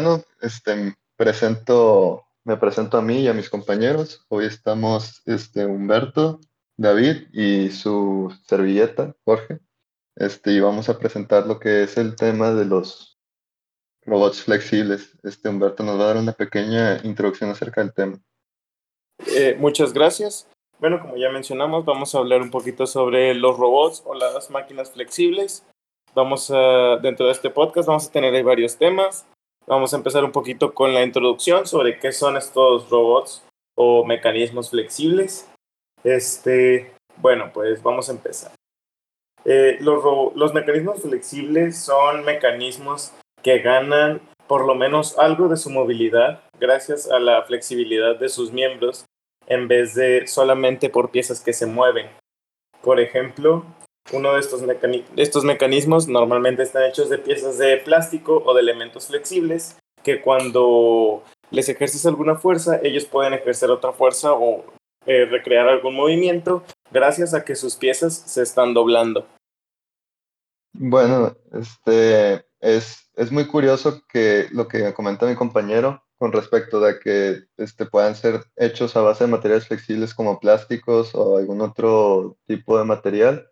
Bueno, este, presento, me presento a mí y a mis compañeros. Hoy estamos este, Humberto, David y su servilleta, Jorge. Este, y vamos a presentar lo que es el tema de los robots flexibles. Este, Humberto nos va a dar una pequeña introducción acerca del tema. Eh, muchas gracias. Bueno, como ya mencionamos, vamos a hablar un poquito sobre los robots o las máquinas flexibles. Vamos a, dentro de este podcast vamos a tener varios temas. Vamos a empezar un poquito con la introducción sobre qué son estos robots o mecanismos flexibles. Este, bueno, pues vamos a empezar. Eh, los, los mecanismos flexibles son mecanismos que ganan por lo menos algo de su movilidad gracias a la flexibilidad de sus miembros en vez de solamente por piezas que se mueven. Por ejemplo, uno de estos, estos mecanismos normalmente están hechos de piezas de plástico o de elementos flexibles que cuando les ejerces alguna fuerza, ellos pueden ejercer otra fuerza o eh, recrear algún movimiento gracias a que sus piezas se están doblando. Bueno, este es, es muy curioso que lo que comenta mi compañero con respecto de que este, puedan ser hechos a base de materiales flexibles como plásticos o algún otro tipo de material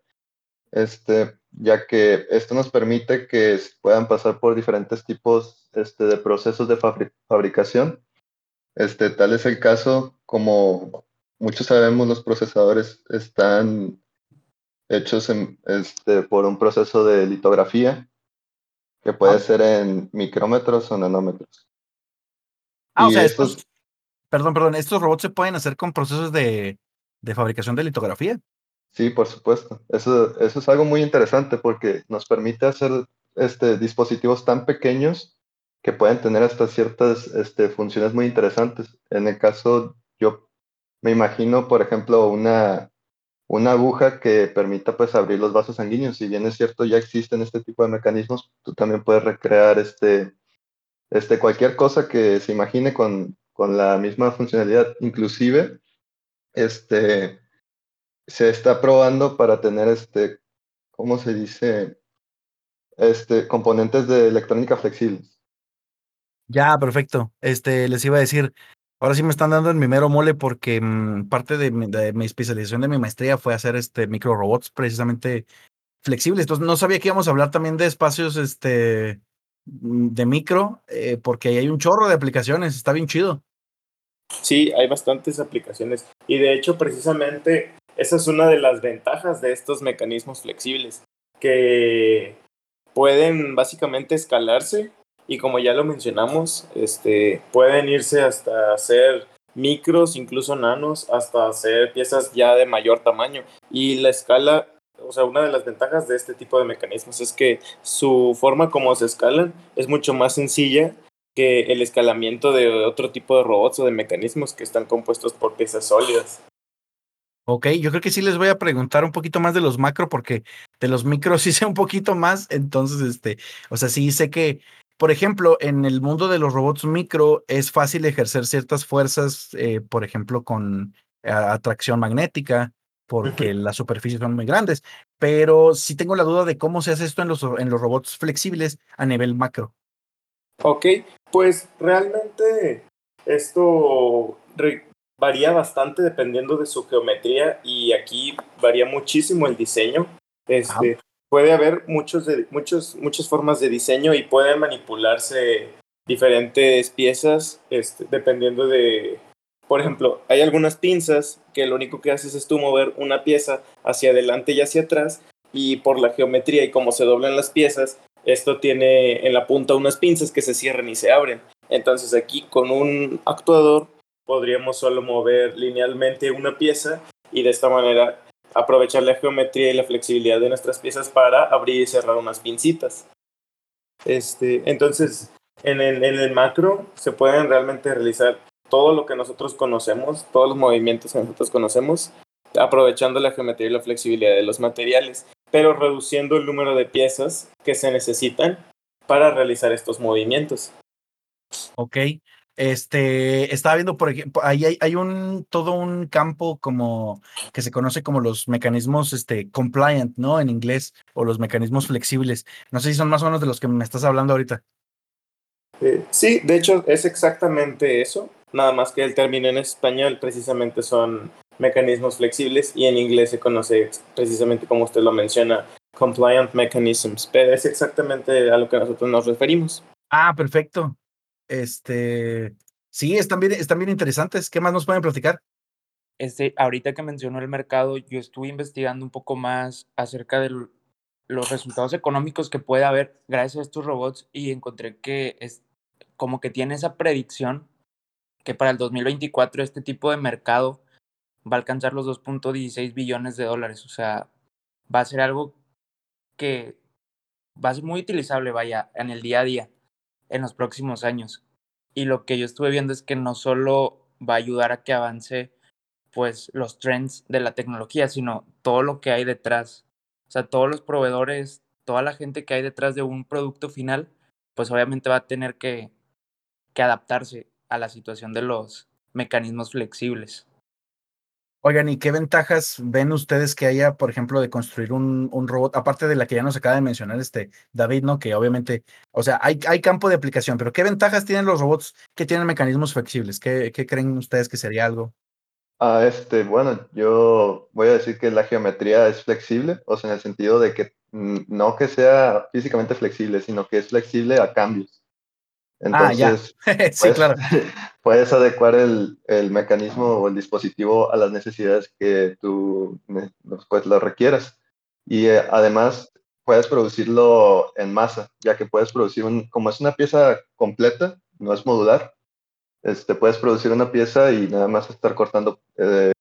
este, ya que esto nos permite que puedan pasar por diferentes tipos este, de procesos de fabricación. Este, tal es el caso, como muchos sabemos, los procesadores están hechos este, por un proceso de litografía que puede ah. ser en micrómetros o nanómetros. Ah, o sea, estos, perdón, perdón, estos robots se pueden hacer con procesos de, de fabricación de litografía. Sí, por supuesto. Eso, eso es algo muy interesante porque nos permite hacer este, dispositivos tan pequeños que pueden tener hasta ciertas este, funciones muy interesantes. En el caso, yo me imagino, por ejemplo, una, una aguja que permita pues abrir los vasos sanguíneos. Si bien es cierto, ya existen este tipo de mecanismos, tú también puedes recrear este, este, cualquier cosa que se imagine con, con la misma funcionalidad. Inclusive, este, se está probando para tener este, ¿cómo se dice? Este, componentes de electrónica flexibles. Ya, perfecto. Este, les iba a decir, ahora sí me están dando en mi mero mole porque mm, parte de mi, especialización de mi maestría fue hacer este micro robots precisamente flexibles. Entonces no sabía que íbamos a hablar también de espacios este mm, de micro, eh, porque ahí hay un chorro de aplicaciones, está bien chido. Sí, hay bastantes aplicaciones. Y de hecho, precisamente esa es una de las ventajas de estos mecanismos flexibles, que pueden básicamente escalarse y como ya lo mencionamos, este, pueden irse hasta hacer micros, incluso nanos, hasta hacer piezas ya de mayor tamaño. Y la escala, o sea, una de las ventajas de este tipo de mecanismos es que su forma como se escalan es mucho más sencilla que el escalamiento de otro tipo de robots o de mecanismos que están compuestos por piezas sólidas. Ok, yo creo que sí les voy a preguntar un poquito más de los macro, porque de los micros sí sé un poquito más. Entonces, este, o sea, sí sé que, por ejemplo, en el mundo de los robots micro es fácil ejercer ciertas fuerzas, eh, por ejemplo, con atracción magnética, porque las superficies son muy grandes. Pero sí tengo la duda de cómo se hace esto en los, en los robots flexibles a nivel macro. Ok, pues realmente esto varía bastante dependiendo de su geometría y aquí varía muchísimo el diseño. Este, puede haber muchos de, muchos, muchas formas de diseño y pueden manipularse diferentes piezas este, dependiendo de, por ejemplo, hay algunas pinzas que lo único que haces es tú mover una pieza hacia adelante y hacia atrás y por la geometría y cómo se doblan las piezas, esto tiene en la punta unas pinzas que se cierran y se abren. Entonces aquí con un actuador podríamos solo mover linealmente una pieza y de esta manera aprovechar la geometría y la flexibilidad de nuestras piezas para abrir y cerrar unas pincitas. Este, entonces, en el, en el macro se pueden realmente realizar todo lo que nosotros conocemos, todos los movimientos que nosotros conocemos, aprovechando la geometría y la flexibilidad de los materiales, pero reduciendo el número de piezas que se necesitan para realizar estos movimientos. Ok. Este, estaba viendo, por ejemplo, ahí hay, hay, un, todo un campo como que se conoce como los mecanismos, este, compliant, ¿no? En inglés, o los mecanismos flexibles. No sé si son más o menos de los que me estás hablando ahorita. Eh, sí, de hecho es exactamente eso, nada más que el término en español precisamente son mecanismos flexibles y en inglés se conoce precisamente como usted lo menciona, compliant mechanisms, pero es exactamente a lo que nosotros nos referimos. Ah, perfecto. Este, sí, están bien, están bien interesantes. ¿Qué más nos pueden platicar? Este, ahorita que mencionó el mercado, yo estuve investigando un poco más acerca de los resultados económicos que puede haber gracias a estos robots y encontré que es como que tiene esa predicción que para el 2024 este tipo de mercado va a alcanzar los 2.16 billones de dólares. O sea, va a ser algo que va a ser muy utilizable, vaya, en el día a día, en los próximos años. Y lo que yo estuve viendo es que no solo va a ayudar a que avance pues los trends de la tecnología, sino todo lo que hay detrás. O sea, todos los proveedores, toda la gente que hay detrás de un producto final, pues obviamente va a tener que, que adaptarse a la situación de los mecanismos flexibles. Oigan, ¿y qué ventajas ven ustedes que haya, por ejemplo, de construir un, un, robot, aparte de la que ya nos acaba de mencionar este David, ¿no? Que obviamente, o sea, hay, hay campo de aplicación, pero ¿qué ventajas tienen los robots que tienen mecanismos flexibles? ¿Qué, qué creen ustedes que sería algo? Ah, este, bueno, yo voy a decir que la geometría es flexible, o sea, en el sentido de que no que sea físicamente flexible, sino que es flexible a cambios. Entonces, ah, ya. sí, puedes, claro. puedes adecuar el, el, mecanismo o el dispositivo a las necesidades que tú pues, lo requieras. Y eh, además puedes producirlo en masa, ya que puedes producir un, como es una pieza completa, no es modular, este, puedes producir una pieza y nada más estar cortando eh,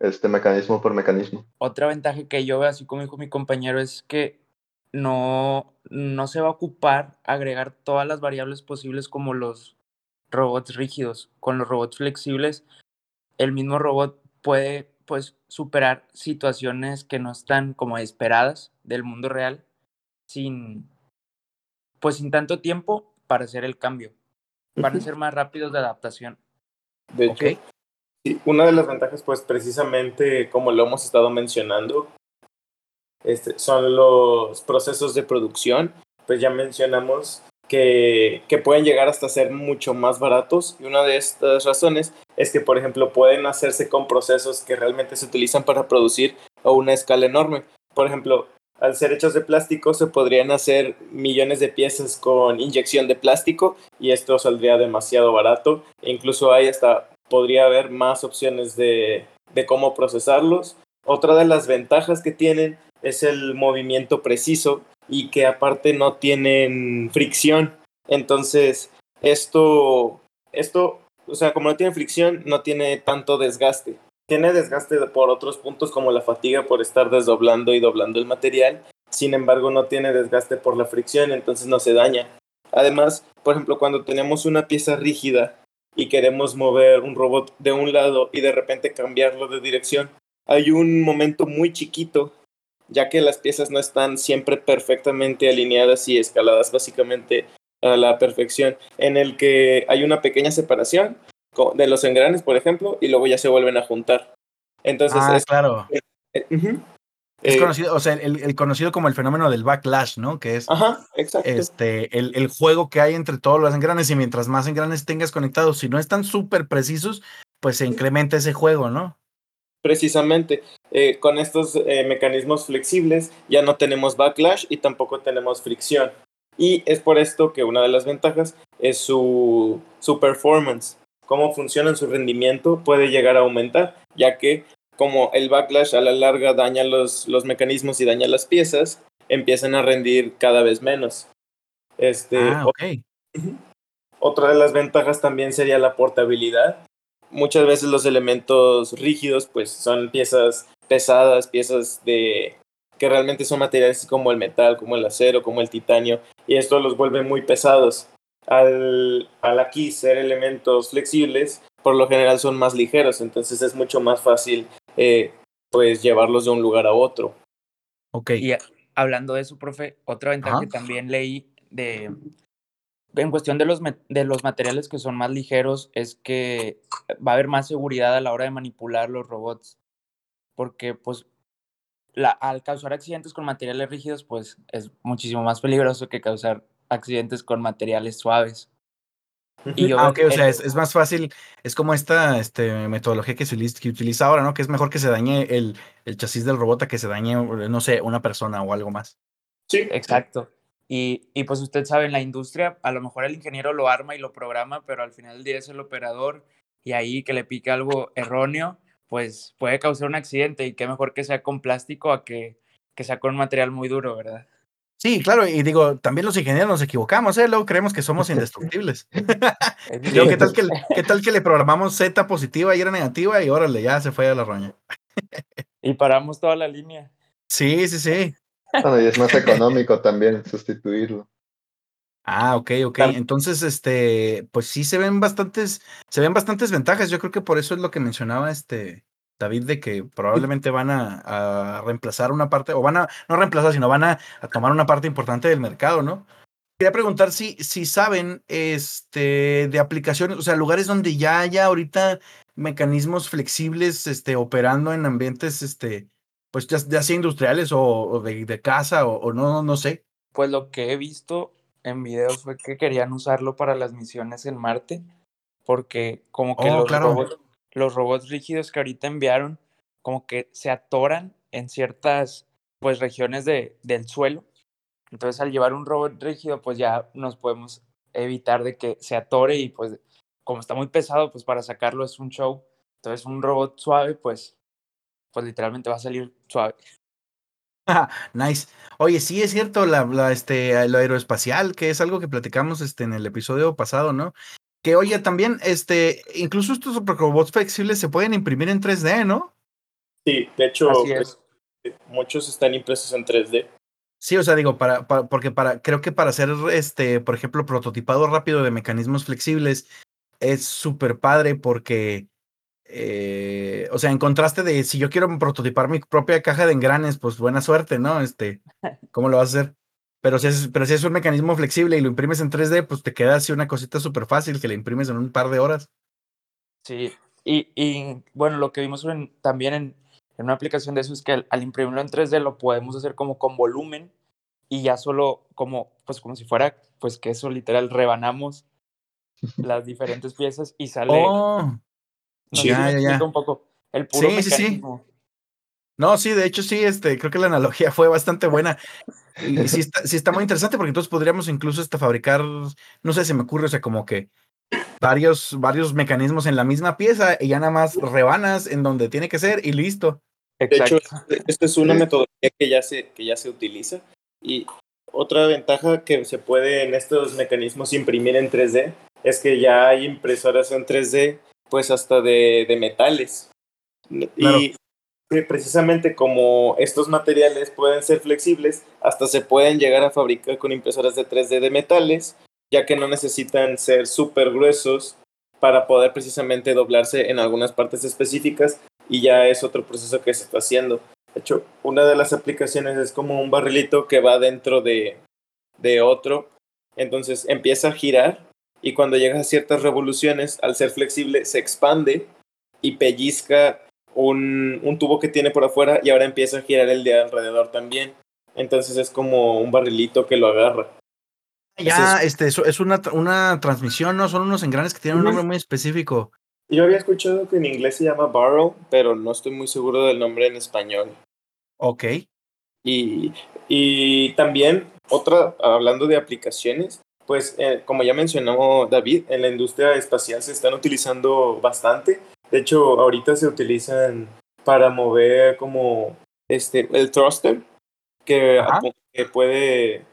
este mecanismo por mecanismo. Otra ventaja que yo veo, así como dijo mi compañero, es que no, no se va a ocupar agregar todas las variables posibles como los robots rígidos. Con los robots flexibles, el mismo robot puede pues superar situaciones que no están como esperadas del mundo real sin pues sin tanto tiempo para hacer el cambio. Van a ser más rápidos de adaptación. De hecho, okay. una de las ventajas pues precisamente como lo hemos estado mencionando este, son los procesos de producción. Pues ya mencionamos que, que, pueden llegar hasta ser mucho más baratos y una de estas razones es que, por ejemplo, pueden hacerse con procesos que realmente se utilizan para producir a una escala enorme. Por ejemplo, al ser hechos de plástico se podrían hacer millones de piezas con inyección de plástico y esto saldría demasiado barato. E incluso hay hasta, podría haber más opciones de, de cómo procesarlos. Otra de las ventajas que tienen es el movimiento preciso y que aparte no tienen fricción. Entonces, esto, esto, o sea, como no tiene fricción, no tiene tanto desgaste. Tiene desgaste por otros puntos como la fatiga por estar desdoblando y doblando el material. Sin embargo, no tiene desgaste por la fricción, entonces no se daña. Además, por ejemplo, cuando tenemos una pieza rígida y queremos mover un robot de un lado y de repente cambiarlo de dirección, hay un momento muy chiquito ya que las piezas no están siempre perfectamente alineadas y escaladas básicamente a la perfección, en el que hay una pequeña separación de los engranes, por ejemplo, y luego ya se vuelven a juntar. Entonces, ah, es, claro. Eh, uh -huh. Es eh, conocido, o sea, el, el, conocido como el fenómeno del backlash, ¿no? Que es Ajá, exacto. este, el, el, juego que hay entre todos los engranes y mientras más engranes tengas conectados, si no están súper precisos, pues se incrementa ese juego, ¿no? Precisamente, eh, con estos eh, mecanismos flexibles ya no tenemos backlash y tampoco tenemos fricción. Y es por esto que una de las ventajas es su, su performance. Cómo funciona su rendimiento puede llegar a aumentar, ya que como el backlash a la larga daña los, los mecanismos y daña las piezas, empiezan a rendir cada vez menos. Este, ah, okay. Otra de las ventajas también sería la portabilidad. Muchas veces los elementos rígidos pues son piezas pesadas, piezas de, que realmente son materiales como el metal, como el acero, como el titanio, y esto los vuelve muy pesados. Al, al aquí ser elementos flexibles, por lo general son más ligeros, entonces es mucho más fácil eh, pues llevarlos de un lugar a otro. Ok. Y hablando de eso, profe, otra ventaja Ajá. que también leí de en cuestión de los, de los materiales que son más ligeros es que va a haber más seguridad a la hora de manipular los robots. Porque pues la, al causar accidentes con materiales rígidos, pues es muchísimo más peligroso que causar accidentes con materiales suaves. Y yo Ah, ok, que o sea, el- es, es más fácil, es como esta este, metodología que se utiliza, que utiliza ahora, ¿no? Que es mejor que se dañe el, el chasis del robot a que se dañe, no sé, una persona o algo más. Sí, Exacto. Y, y pues usted sabe, en la industria, a lo mejor el ingeniero lo arma y lo programa, pero al final del día es el operador y ahí que le pique algo erróneo, pues puede causar un accidente y qué mejor que sea con plástico a que, que sea con un material muy duro, ¿verdad? Sí, claro, y digo, también los ingenieros nos equivocamos, ¿eh? Luego creemos que somos indestructibles. Y luego, ¿qué tal que, qué tal que le programamos Z positiva y era negativa y órale, ya se fue a la roña? Y paramos toda la línea. Sí, sí, sí. Bueno, y es más económico también sustituirlo. Ah, ok, ok. Entonces, este, pues sí se ven bastantes, se ven bastantes ventajas. Yo creo que por eso es lo que mencionaba este David, de que probablemente van a, a reemplazar una parte, o van a, no reemplazar, sino van a, a tomar una parte importante del mercado, ¿no? Quería preguntar si, si saben este, de aplicaciones, o sea, lugares donde ya haya ahorita mecanismos flexibles este, operando en ambientes, este, pues ya, ya sea industriales o, o de, de casa o, o no, no sé. Pues lo que he visto en videos fue que querían usarlo para las misiones en Marte, porque como que Oh, los, claro. robots, los robots rígidos que ahorita enviaron, como que se atoran en ciertas pues regiones de, del suelo. Entonces al llevar un robot rígido, pues ya nos podemos evitar de que se atore y pues como está muy pesado, pues para sacarlo es un show. Entonces un robot suave, pues, pues literalmente va a salir suave. Nice. Oye, sí es cierto, la, la, este, lo aeroespacial, que es algo que platicamos este, en el episodio pasado, ¿no? Que oye, también, este, incluso estos robots flexibles se pueden imprimir en 3D, ¿no? sí, de hecho, Así es. muchos están impresos en 3D. Sí, o sea, digo, para, para, porque para, creo que para hacer este, por ejemplo, prototipado rápido de mecanismos flexibles es súper padre porque, eh, o sea, en contraste de si yo quiero prototipar mi propia caja de engranes, pues buena suerte, ¿no? Este, ¿cómo lo vas a hacer? Pero si es, pero si es un mecanismo flexible y lo imprimes en 3D, pues te queda así una cosita súper fácil que le imprimes en un par de horas. Sí, y, y bueno, lo que vimos en- también en, en una aplicación de eso es que al, al imprimirlo en 3D lo podemos hacer como con volumen y ya solo como, pues como si fuera, pues que eso literal rebanamos las diferentes piezas y sale, Oh, no sí, si ya, me ya, explico ya. un poco, el puro Sí, sí. No, sí, de hecho sí, este, creo que la analogía fue bastante buena. Y, sí, está, sí está muy interesante porque entonces podríamos incluso hasta fabricar, no sé, se me ocurre, o sea, como que varios, varios mecanismos en la misma pieza y ya nada más rebanas en donde tiene que ser y listo. De hecho, Exacto. esta es una metodología que ya se, que ya se utiliza. Y otra ventaja que se puede en estos mecanismos imprimir en 3D es que ya hay impresoras en 3D, pues hasta de, de metales. Claro. Y precisamente como estos materiales pueden ser flexibles, hasta se pueden llegar a fabricar con impresoras de 3D de metales, ya que no necesitan ser súper gruesos para poder precisamente doblarse en algunas partes específicas y ya es otro proceso que se está haciendo. De hecho, una de las aplicaciones es como un barrilito que va dentro de, de otro, entonces empieza a girar y cuando llega a ciertas revoluciones, al ser flexible, se expande y pellizca un, un tubo que tiene por afuera y ahora empieza a girar el de alrededor también. Entonces es como un barrilito que lo agarra. Ya, este, eso es una, una transmisión, ¿no? Son unos engranes que tienen un nombre muy específico. Yo había escuchado que en inglés se llama barrel, pero no estoy muy seguro del nombre en español. Ok. Y, y también, otra, hablando de aplicaciones, pues eh, como ya mencionó David, en la industria espacial se están utilizando bastante. De hecho, ahorita se utilizan para mover como este, el thruster, que, que puede...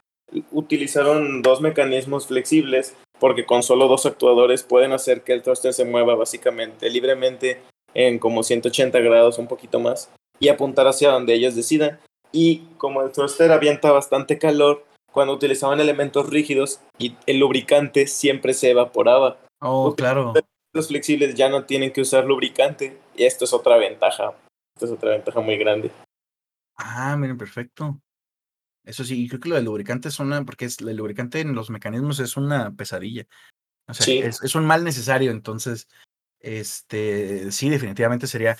Utilizaron dos mecanismos flexibles porque con solo dos actuadores pueden hacer que el thruster se mueva básicamente libremente en como 180 grados, un poquito más, y apuntar hacia donde ellos decidan. y como el thruster avienta bastante calor, cuando utilizaban elementos rígidos y el lubricante siempre se evaporaba. Oh, claro. Los flexibles ya no tienen que usar lubricante y esto es otra ventaja. Esto es otra ventaja muy grande. Ah, miren, perfecto. Eso sí, creo que lo del lubricante es una, porque es, el lubricante en los mecanismos es una pesadilla. O sea, Sí. es, es un mal necesario, entonces, este, sí, definitivamente sería,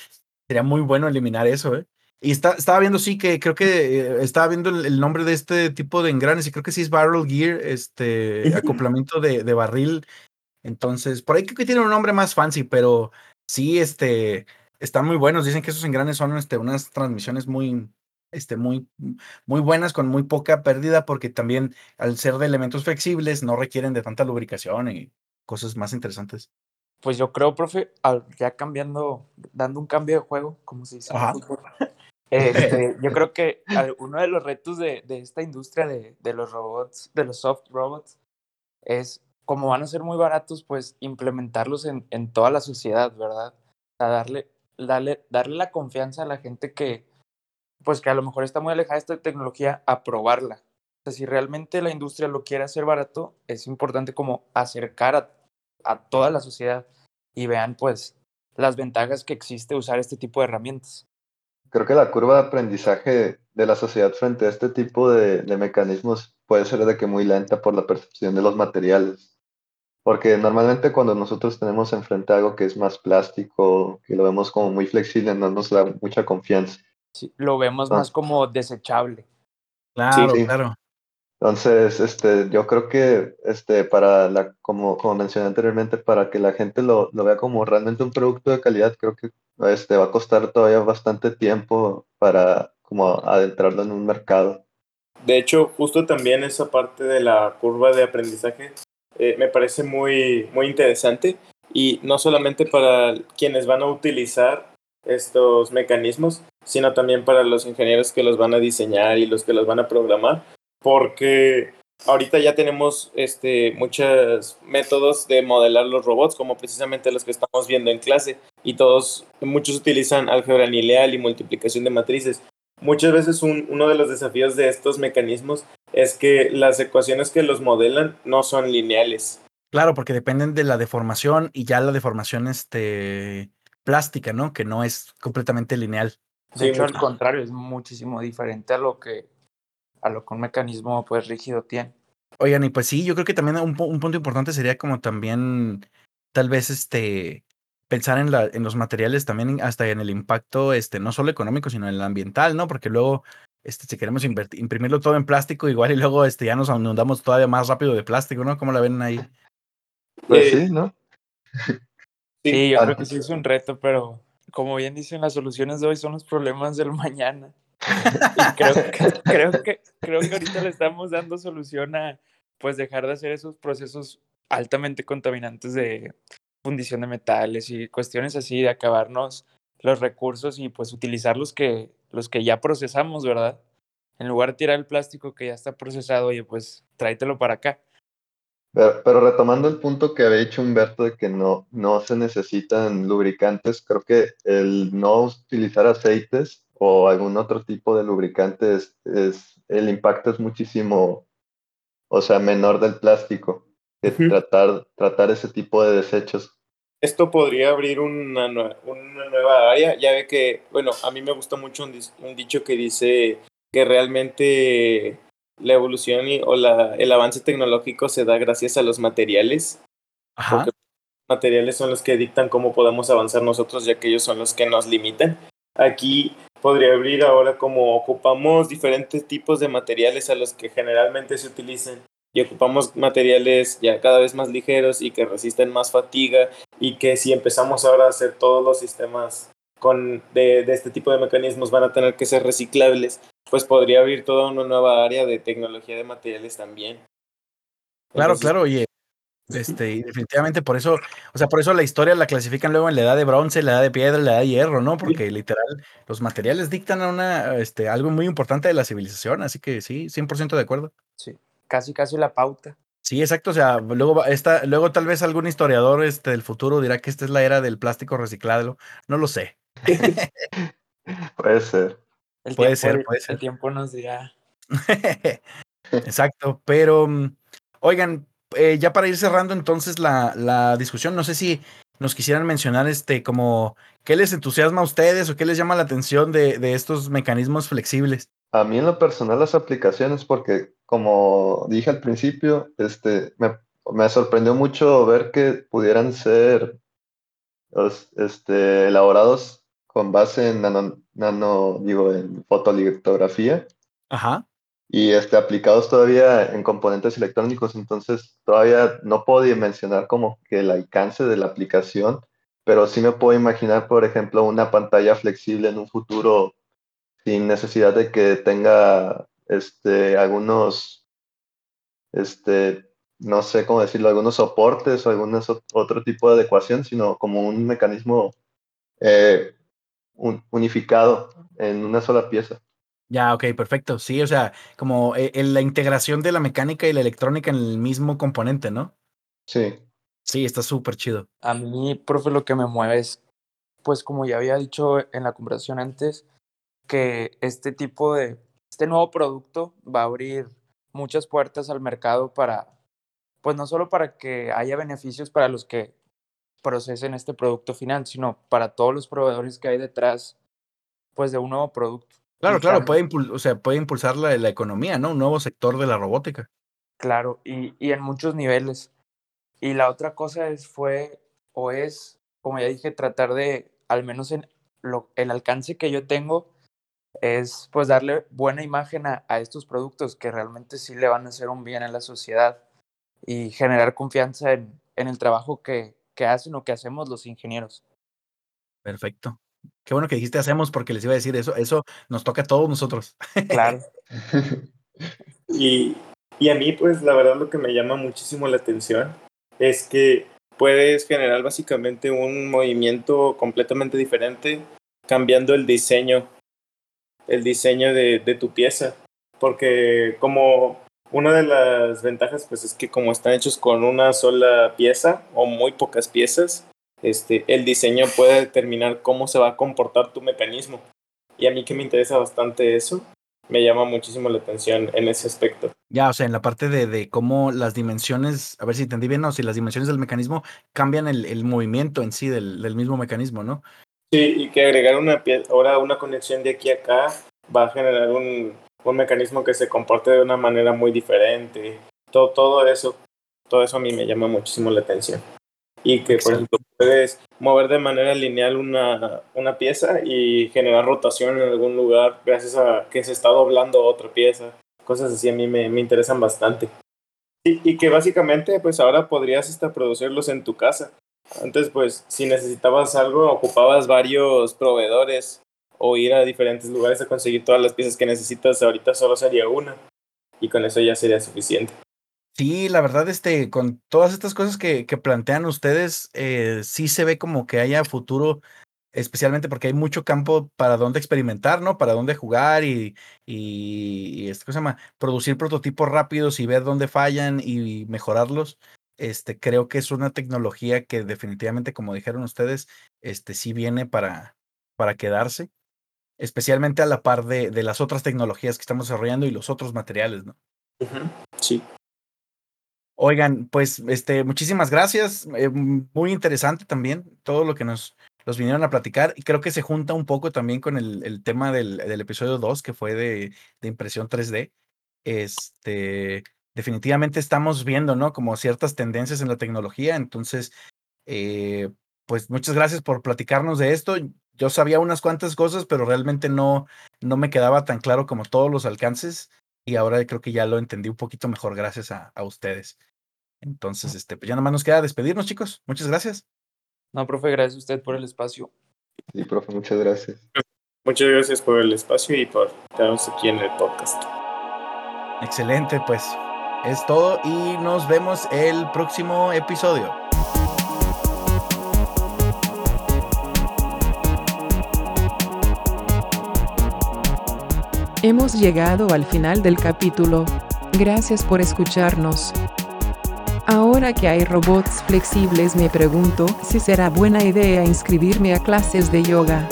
sería muy bueno eliminar eso, ¿eh? Y está, estaba viendo, sí, que creo que eh, estaba viendo el, el nombre de este tipo de engranes y creo que sí es barrel gear, este, acoplamiento de, de barril. Entonces, por ahí creo que tiene un nombre más fancy, pero sí, este, están muy buenos. Dicen que esos engranes son, este, unas transmisiones muy, este, muy, muy buenas con muy poca pérdida, porque también al ser de elementos flexibles no requieren de tanta lubricación y cosas más interesantes. Pues yo creo, profe, al- ya cambiando, dando un cambio de juego, como se dice. en el Ajá. fútbol, este, yo creo que uno de los retos de, de esta industria de, de los robots, de los soft robots, es como van a ser muy baratos, pues implementarlos en, en toda la sociedad, ¿verdad? O sea, darle, darle, darle la confianza a la gente que, pues que a lo mejor está muy alejada de esta tecnología, a probarla. O sea, si realmente la industria lo quiere hacer barato, es importante como acercar a, a toda la sociedad y vean pues las ventajas que existe usar este tipo de herramientas. Creo que la curva de aprendizaje de la sociedad frente a este tipo de, de mecanismos puede ser de que muy lenta por la percepción de los materiales. Porque normalmente cuando nosotros tenemos enfrente algo que es más plástico, que lo vemos como muy flexible, no nos da mucha confianza. Sí, lo vemos Ah. más como desechable. Claro, sí. claro. Entonces, este, yo creo que este, para la, como, como mencioné anteriormente, para que la gente lo, lo vea como realmente un producto de calidad, creo que este, va a costar todavía bastante tiempo para como adentrarlo en un mercado. De hecho, justo también esa parte de la curva de aprendizaje eh, me parece muy, muy interesante y no solamente para quienes van a utilizar estos mecanismos, sino también para los ingenieros que los van a diseñar y los que los van a programar, porque ahorita ya tenemos este, muchos métodos de modelar los robots, como precisamente los que estamos viendo en clase, y todos, muchos utilizan álgebra lineal y multiplicación de matrices. Muchas veces un, uno de los desafíos de estos mecanismos es que las ecuaciones que los modelan no son lineales. Claro, porque dependen de la deformación y ya la deformación este, plástica, ¿no? Que no es completamente lineal. De Sí, hecho, al contrario, es muchísimo diferente a lo que a lo que un mecanismo pues rígido tiene. Oigan, y pues sí, yo creo que también un punto importante sería como también tal vez este pensar en la, en los materiales también hasta en el impacto, este, no solo económico, sino en el ambiental, ¿no? Porque luego, este, si queremos imprimirlo todo en plástico, igual y luego este, ya nos inundamos todavía más rápido de plástico, ¿no? ¿Cómo la ven ahí? Pues Eh, sí, ¿no? Sí, yo creo que sí es un reto, pero como bien dicen, las soluciones de hoy son los problemas del mañana. Y creo que, creo que, creo que ahorita le estamos dando solución a pues dejar de hacer esos procesos altamente contaminantes de fundición de metales y cuestiones así, de acabarnos los recursos y pues utilizar los que, los que ya procesamos, ¿verdad? En lugar de tirar el plástico que ya está procesado, oye, pues tráetelo para acá. Pero, pero retomando el punto que había dicho Humberto de que no, no se necesitan lubricantes, creo que el no utilizar aceites o algún otro tipo de lubricantes es, el impacto es muchísimo, o sea, menor del plástico que tratar, tratar ese tipo de desechos. Esto podría abrir una, una nueva área. Ya ve que, bueno, a mí me gusta mucho un dicho que dice que realmente la evolución y, o la, el avance tecnológico se da gracias a los materiales. Ajá. Porque los materiales son los que dictan cómo podemos avanzar nosotros, ya que ellos son los que nos limitan. Aquí podría abrir ahora como ocupamos diferentes tipos de materiales a los que generalmente se utilizan y ocupamos materiales ya cada vez más ligeros y que resisten más fatiga y que si empezamos ahora a hacer todos los sistemas con, de, de este tipo de mecanismos van a tener que ser reciclables, pues podría abrir toda una nueva área de tecnología de materiales también. Claro, Entonces, claro, oye. Este, y definitivamente por eso, o sea, por eso la historia la clasifican luego en la edad de bronce, la edad de piedra, la edad de hierro, ¿no? Porque literal, los materiales dictan a una, este, algo muy importante de la civilización, así que sí, 100% de acuerdo. Sí, casi, casi la pauta. Sí, exacto, o sea, luego va- esta, luego tal vez algún historiador este, del futuro dirá que esta es la era del plástico reciclado, no lo sé. Puede ser. El Puede tiempo, ser, puede ser. El tiempo nos dirá. Exacto, pero oigan, eh, ya para ir cerrando entonces la, la, discusión, no sé si nos quisieran mencionar este como qué les entusiasma a ustedes o qué les llama la atención de, de estos mecanismos flexibles. A mí en lo personal las aplicaciones, porque como dije al principio, este, me, me sorprendió mucho ver que pudieran ser este, elaborados con base en nano, nano digo, en fotolitografía. Ajá y este, aplicados todavía en componentes electrónicos, entonces todavía no puedo dimensionar como que el alcance de la aplicación, pero sí me puedo imaginar, por ejemplo, una pantalla flexible en un futuro sin necesidad de que tenga este, algunos, este, no sé cómo decirlo, algunos soportes o algún otro tipo de adecuación, sino como un mecanismo eh, unificado en una sola pieza. Ya, ok, perfecto. Sí, o sea, como en eh, la integración de la mecánica y la electrónica en el mismo componente, ¿no? Sí. Sí, está súper chido. A mí, profe, lo que me mueve es, pues como ya había dicho en la conversación antes, que este tipo de, este nuevo producto va a abrir muchas puertas al mercado para, pues no solo para que haya beneficios para los que procesen este producto final, sino para todos los proveedores que hay detrás, pues de un nuevo producto. Claro, claro, puede, o sea, puede impulsar la, la, economía, ¿no? Un nuevo sector de la robótica. Claro, y, y en muchos niveles. Y la otra cosa es, fue, o es, como ya dije, tratar de, al menos en lo, el alcance que yo tengo, es pues darle buena imagen a, a, estos productos que realmente sí le van a hacer un bien a la sociedad y generar confianza en, en el trabajo que, que hacen o que hacemos los ingenieros. Perfecto. Qué bueno que dijiste hacemos porque les iba a decir eso, eso nos toca a todos nosotros. Claro. y, y a mí, pues la verdad lo que me llama muchísimo la atención es que puedes generar básicamente un movimiento completamente diferente cambiando el diseño, el diseño de, de tu pieza. Porque como una de las ventajas pues es que como están hechos con una sola pieza o muy pocas piezas, este, el diseño puede determinar cómo se va a comportar tu mecanismo. Y a mí que me interesa bastante eso, me llama muchísimo la atención en ese aspecto. Ya, o sea, en la parte de, de cómo las dimensiones, a ver si entendí bien, o si las dimensiones del mecanismo cambian el, el movimiento en sí del, del, mismo mecanismo, ¿no? Sí, y que agregar una ahora una conexión de aquí a acá va a generar un, un mecanismo que se comporte de una manera muy diferente. Todo, todo eso, todo eso a mí me llama muchísimo la atención y que, por ejemplo, puedes mover de manera lineal una, una pieza y generar rotación en algún lugar gracias a que se está doblando otra pieza. Cosas así a mí me, me interesan bastante. Y, y, que básicamente, pues ahora podrías hasta producirlos en tu casa. Antes, pues, si necesitabas algo, ocupabas varios proveedores o ir a diferentes lugares a conseguir todas las piezas que necesitas. Ahorita solo sería una y con eso ya sería suficiente. Sí, la verdad, este, con todas estas cosas que, que plantean ustedes, eh, sí se ve como que haya futuro, especialmente porque hay mucho campo para dónde experimentar, ¿no? Para dónde jugar y, y, y este, ¿cómo se llama? Producir prototipos rápidos y ver dónde fallan y mejorarlos. Este, creo que es una tecnología que definitivamente, como dijeron ustedes, este, sí viene para, para quedarse, especialmente a la par de, de las otras tecnologías que estamos desarrollando y los otros materiales, ¿no? Sí. Oigan, pues este, muchísimas gracias. Eh, muy interesante también todo lo que nos los vinieron a platicar. Y creo que se junta un poco también con el, el tema del, del, episodio 2, que fue de, de, impresión 3D. Este, definitivamente estamos viendo, ¿no? Como ciertas tendencias en la tecnología. Entonces, eh, pues muchas gracias por platicarnos de esto. Yo sabía unas cuantas cosas, pero realmente no, no me quedaba tan claro como todos los alcances y ahora creo que ya lo entendí un poquito mejor gracias a, a ustedes. Entonces, este, pues ya nomás nos queda despedirnos, chicos. Muchas gracias. No, profe, gracias a usted por el espacio. Sí, profe, muchas gracias. Muchas gracias por el espacio y por quedarnos aquí en el podcast. Excelente, pues es todo y nos vemos el próximo episodio. Hemos llegado al final del capítulo. Gracias por escucharnos. Ahora que hay robots flexibles me pregunto si será buena idea inscribirme a clases de yoga.